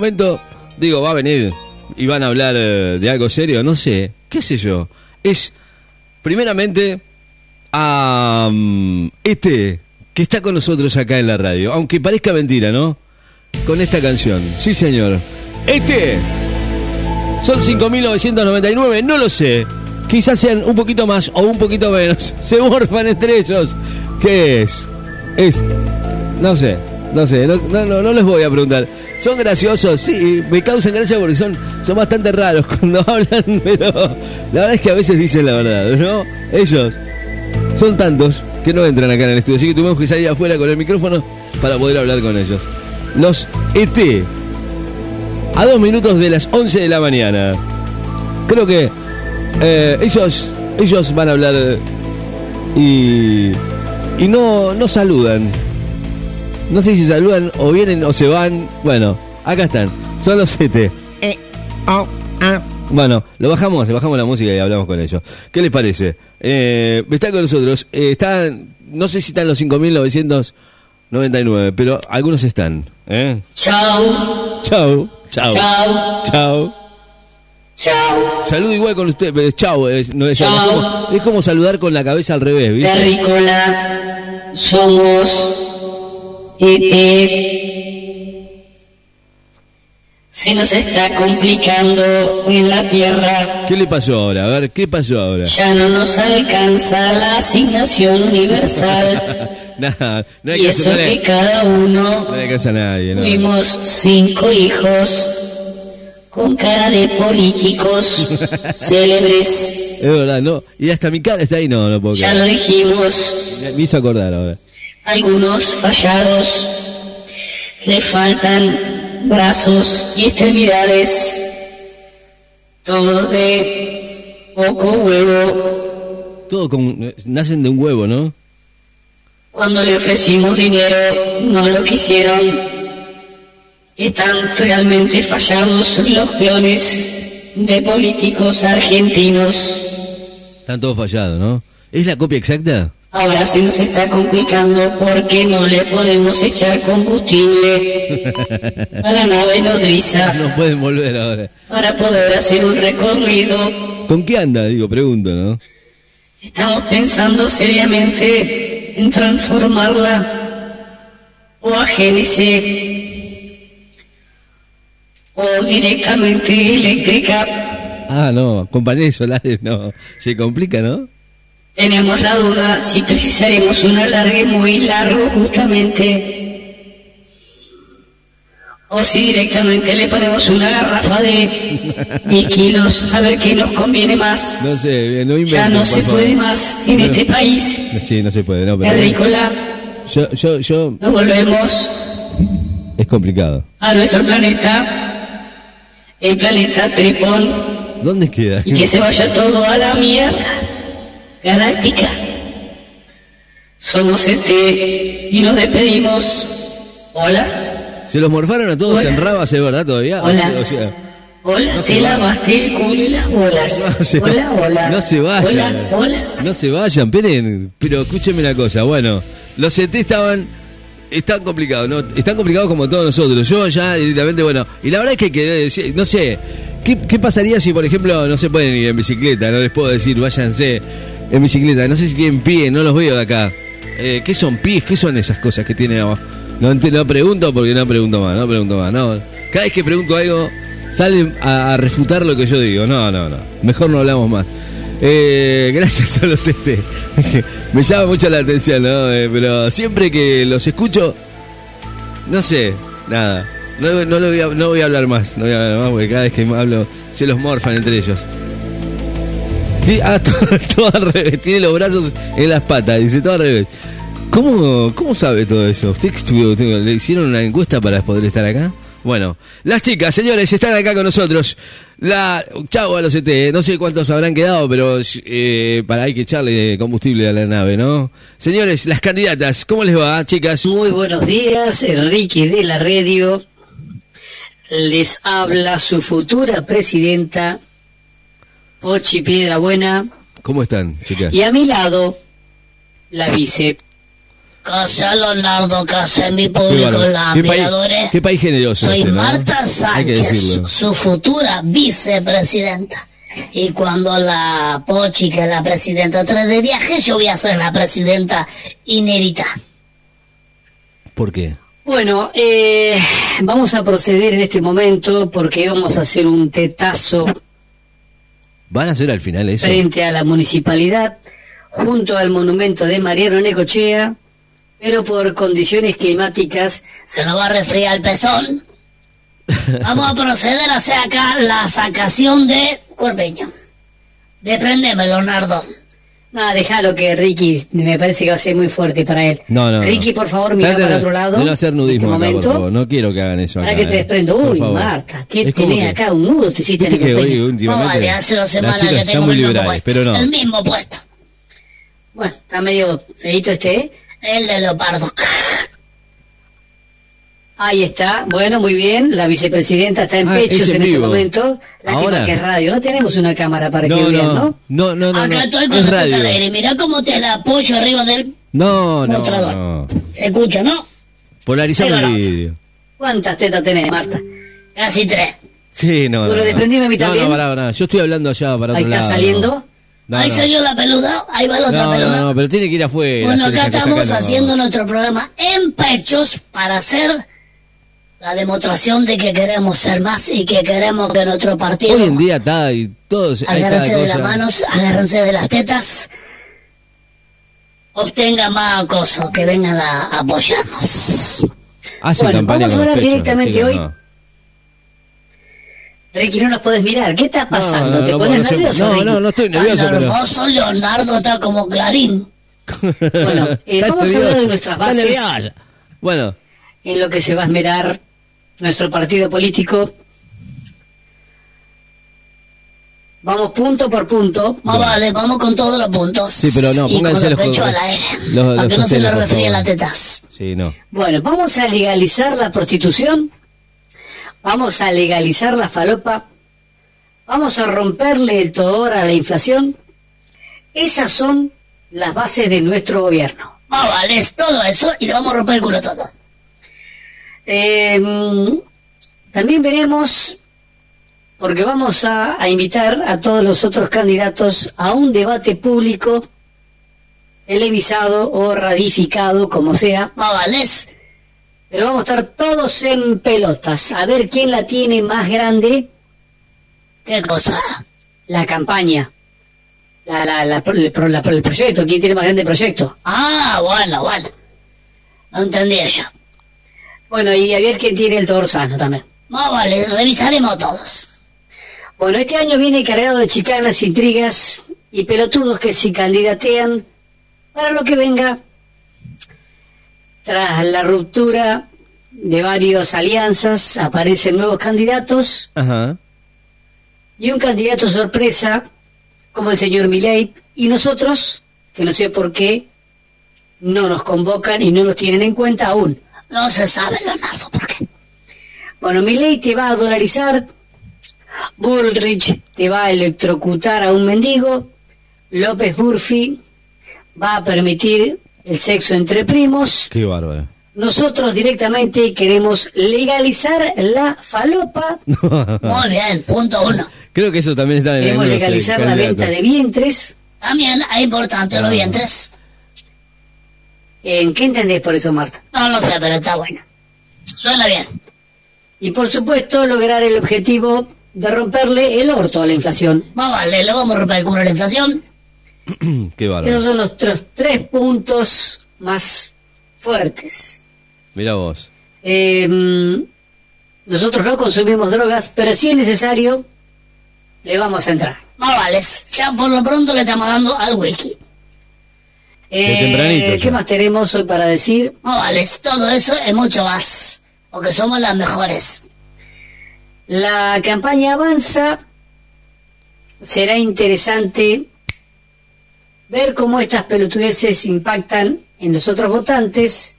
momento, digo, va a venir y van a hablar eh, de algo serio, no sé, qué sé yo. Es, primeramente, a mm, este que está con nosotros acá en la radio, aunque parezca mentira, ¿no? Con esta canción, sí señor. Este, son 5.999, no lo sé. Quizás sean un poquito más o un poquito menos. Se morfan entre ellos. ¿Qué es? Es, no sé, no sé, no, no, no, les voy a preguntar. Son graciosos, sí, me causan gracia porque son, son bastante raros cuando hablan, pero la verdad es que a veces dicen la verdad, ¿no? Ellos son tantos que no entran acá en el estudio, así que tuvimos que salir afuera con el micrófono para poder hablar con ellos. Los ET, a dos minutos de las 11 de la mañana. Creo que eh, ellos, ellos van a hablar y, y no, no saludan. No sé si saludan o vienen o se van. Bueno, acá están. Son los 7. Eh, oh, ah. Bueno, lo bajamos, le bajamos la música y hablamos con ellos. ¿Qué les parece? Eh, está con nosotros. Eh, están, no sé si están los 5.999, pero algunos están. ¿eh? Chau, Chau, chau, chau, chau. chau. Saludo igual con usted. eh, Chau, es, no, es, Chau. es como, es como saludar con la cabeza al revés, ¿viste? Terrícola, somos. Se nos está complicando en la Tierra. ¿Qué le pasó ahora? A ver, ¿qué pasó ahora? Ya no nos alcanza la asignación universal. Nada, no hay y eso que cada uno No le a nadie, ¿no? tuvimos cinco hijos con cara de políticos célebres. Es verdad, no. Y hasta mi cara está ahí, no, no puedo Ya creer. lo dijimos. Me- Me hizo acordar ahora. Algunos fallados le faltan brazos y extremidades, todos de poco huevo. Todo con, nacen de un huevo, ¿no? Cuando le ofrecimos dinero, no lo quisieron. Están realmente fallados los clones de políticos argentinos. Están todos fallados, ¿no? ¿Es la copia exacta? Ahora se nos está complicando porque no le podemos echar combustible a la nave nodriza No pueden volver ahora. para poder hacer un recorrido. ¿Con qué anda? Digo, pregunto, ¿no? Estamos pensando seriamente en transformarla o a génesis o directamente eléctrica. Ah, no, con paneles solares no. Se complica, ¿no? Tenemos la duda si precisaremos un alargue muy largo justamente o si directamente le ponemos una garrafa de mil kilos a ver qué nos conviene más. No sé, no Ya no se favor. puede más en este país. Sí, no se puede, no, pero... Agrícola, Yo, yo, yo... nos volvemos Es complicado. a nuestro planeta, el planeta Tripón, ¿Dónde queda? y que se vaya todo a la mierda galáctica. Somos este y nos despedimos. Hola, ¿Se los morfaron a todos Hola. en rabas, es verdad, todavía? Hola. O sea, hola, No se te va. lavaste el culo y las bolas. No se- hola, hola. no se vayan. Hola, hola. No se vayan, esperen, pero escúchenme una cosa, bueno, los CT estaban están complicados, ¿no? Están complicados como todos nosotros. Yo ya directamente, bueno, y la verdad es que, que no sé, ¿qué, qué pasaría si, por ejemplo, no se pueden ir en bicicleta? No les puedo decir, váyanse en bicicleta. No sé si tienen pie, no los veo de acá. Eh, ¿Qué son pies? ¿Qué son esas cosas que tienen abajo? No, no pregunto porque no pregunto más, no pregunto más. No. Cada vez que pregunto algo, salen a, refutar lo que yo digo. No, no, no. Mejor no hablamos más. Eh, gracias a los este. Me llama mucho la atención, ¿no? Eh, pero siempre que los escucho, no sé, nada. No, no, voy a, no voy a hablar más, no voy a hablar más porque cada vez que hablo se los morfan entre ellos. Ti- Ah, todo, al revés, tiene los brazos en las patas, dice todo al revés. ¿Cómo, cómo sabe todo eso? ¿Usted estuvo, le hicieron una encuesta para poder estar acá? Bueno, las chicas, señores, están acá con nosotros. La chau a los ET, no sé cuántos habrán quedado, pero eh, para hay que echarle combustible a la nave, ¿no? Señores, las candidatas, ¿cómo les va, chicas? Muy buenos días, Enrique de la Radio. Les habla su futura presidenta, Pochi Piedrabuena, ¿Cómo están, chicas? y a mi lado, la vice Casa Leonardo, casa mi Qué público, país, admiradores. qué país generoso. Soy este, ¿no? Marta Sánchez, su futura vicepresidenta. Y cuando la Pochi, que es la presidenta, entre de viaje, yo voy a ser la presidenta inédita. ¿Por qué? Bueno, eh, vamos a proceder en este momento porque vamos a hacer un tetazo ¿Van a hacer al final eso? frente a la municipalidad junto al monumento de Mariano Necochea, pero por condiciones climáticas Se nos va a resfriar el pezón. Vamos a proceder a hacer acá la sacación de cuerpeño. Desprendeme, Leonardo. Nada, déjalo que Ricky me parece que va a ser muy fuerte para él. No, no. no. Ricky, por favor, mira para otro lado. No hacer nudismo en acá, este por favor. No quiero que hagan eso Para acá, que te eh. desprendo. Por Uy. Marta, ¿qué tenés que- acá? Un nudo te hiciste en que hoy cuerpeño. No, últimamente vale, hace dos las semanas chicas que tengo muy el mismo liberales, puesto. pero no. El mismo puesto. Bueno, está medio feito este, ¿eh? El de leopardo. Ahí está, bueno, muy bien. La vicepresidenta está en Ah, pechos es en en, este momento. Lástima Ahora. que es radio. No tenemos una cámara para que No, vean, no, ¿no? no, no, no, Acá no. estoy con Es el radio. al aire. Mirá cómo te la apoyo arriba del No, no, mostrador. no. Se escucha, ¿no? Polarizame Ahí el vídeo. ¿Cuántas tetas tenés, Marta? Casi tres. Sí, no, Bueno, no, no. desprendime a mí No, también. No, pará, pará. Yo estoy hablando allá para Ahí otro está lado. saliendo. No, Ahí no. salió la peluda, ahí va la otra No, peluda. no, no, pero tiene que ir afuera. bueno, acá estamos acá, no. haciendo nuestro programa en pechos para hacer la demostración de que queremos ser más y que queremos que nuestro partido Hoy en día está y todos. agárrense de las manos, agárrense de las tetas, obtenga más acoso, que vengan a apoyarnos. Hacen Bueno, campaña vamos a hablar directamente chicos, hoy. no. Ricky, no nos podés mirar. ¿Qué está pasando? No, no, ¿Te pones nervioso? no, Ricky? no, no estoy nervioso, pero. Leonardo está como Clarín. Bueno, eh, vamos a hablar de nuestras bases. Bueno, en lo que se va a esmerar nuestro partido político. Vamos punto por punto. Más vale, vamos con todos los puntos. Sí, pero no, y pónganse con los los al aire. los- para los que no se nos refríen las tetas. sí, no. Bueno, vamos a legalizar la prostitución, vamos a legalizar la falopa, vamos a romperle el todor a la inflación. Esas son las bases de nuestro gobierno. Más vale, es todo eso y le vamos a romper el culo todo. Eh, también veremos, porque vamos a, a invitar a todos los otros candidatos a un debate público, televisado o radificado, como sea, es pero vamos a estar todos en pelotas, a ver quién la tiene más grande, qué cosa. la campaña, la, la, la- la- el proyecto, quién tiene más grande el proyecto. Ah, bueno, bueno. No entendía yo. Bueno, y a ver quién tiene el toro sano también. Más vale, revisaremos todos. Bueno, este año viene cargado de chicanas, intrigas y pelotudos que se candidatean para lo que venga. Tras la ruptura de varias alianzas, aparecen nuevos candidatos Ajá. y un candidato sorpresa, como el señor Milei, y nosotros, que no sé por qué, no nos convocan y no nos tienen en cuenta aún. No se sabe, Leonardo, por qué. Bueno, Milei te va a dolarizar, Bullrich te va a electrocutar a un mendigo, López Murphy va a permitir el sexo entre primos, Qué bárbaro. nosotros directamente queremos legalizar la falopa, Muy bien, punto uno. Creo que eso también está en el queremos legalizar la venta de vientres. También es importante Ah. los vientres. ¿En qué entendés por eso, Marta? No lo sé, pero está bueno. Suena bien. Y por supuesto lograr el objetivo de romperle el orto a la inflación. Más vale, le vamos a romper el culo a la inflación. Qué bárbaro. Esos son nuestros tres puntos más fuertes. Mira vos. Eh, mm, nosotros no consumimos drogas, pero si es necesario, le vamos a entrar. Más vale, ya por lo pronto le estamos dando al wiki. Eh, ¿Qué ya. más tenemos hoy para decir? Más vale, todo eso es mucho más. Porque somos las mejores. La campaña avanza. Será interesante ver cómo estas pelotudeces impactan en los otros votantes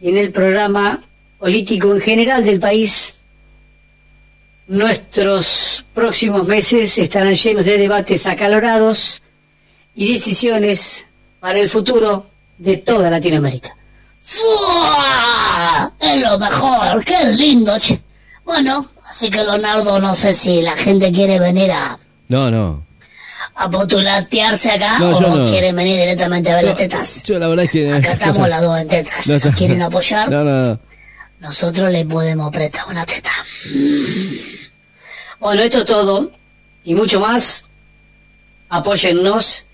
y en el programa político en general del país. Nuestros próximos meses estarán llenos de debates acalorados y decisiones para el futuro de toda Latinoamérica. ¡Fua! Es lo mejor, qué lindo, che. Bueno, así que Leonardo, no sé si la gente quiere venir a, No, no. a potulatearse acá No, o yo no. quieren venir directamente a ver las tetas. Yo la verdad es que... Acá estamos cosas- las dos en tetas. No, ¿Nos quieren apoyar? No, no, no. Nosotros les podemos prestar una teta. Bueno, esto es todo y mucho más. Apóyennos.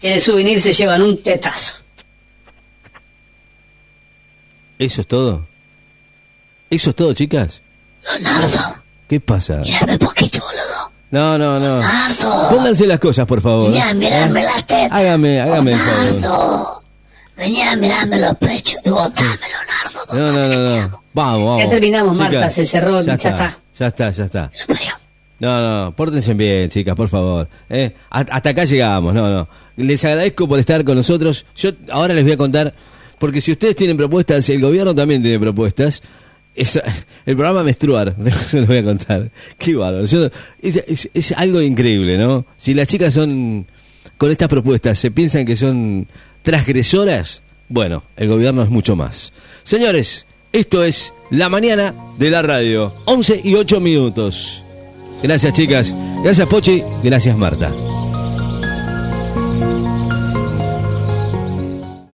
Que de souvenir se llevan un tetazo. ¿Eso es todo? ¿Eso es todo, chicas? Leonardo, ¿Qué pasa? mírame poquito, boludo. No, no, no. Leonardo, Pónganse las cosas, por favor. venía a mirarme ¿Eh? las tetas. Hágame, hágame el favor. Leonardo, venía a mirarme los pechos y botame, Leonardo. No, no, no, no. Vamos, vamos. Ya terminamos, Marta, Chicas, se cerró, ya Ya está. está, ya está, ya está. No, no, pórtense bien, chicas, por favor. ¿eh? Ha- Hasta acá llegamos, no, no. Les agradezco por estar con nosotros. Yo ahora les voy a contar, porque si ustedes tienen propuestas, el gobierno también tiene propuestas. Es, el programa Menstruar, se los voy a contar. Qué bárbaro. Es- es algo increíble, ¿no? Si las chicas son, con estas propuestas, se piensan que son transgresoras, bueno, el gobierno es mucho más. Señores, esto es La Mañana de la Radio, 11 y 8 minutos. Gracias chicas, gracias Pochi, gracias Marta.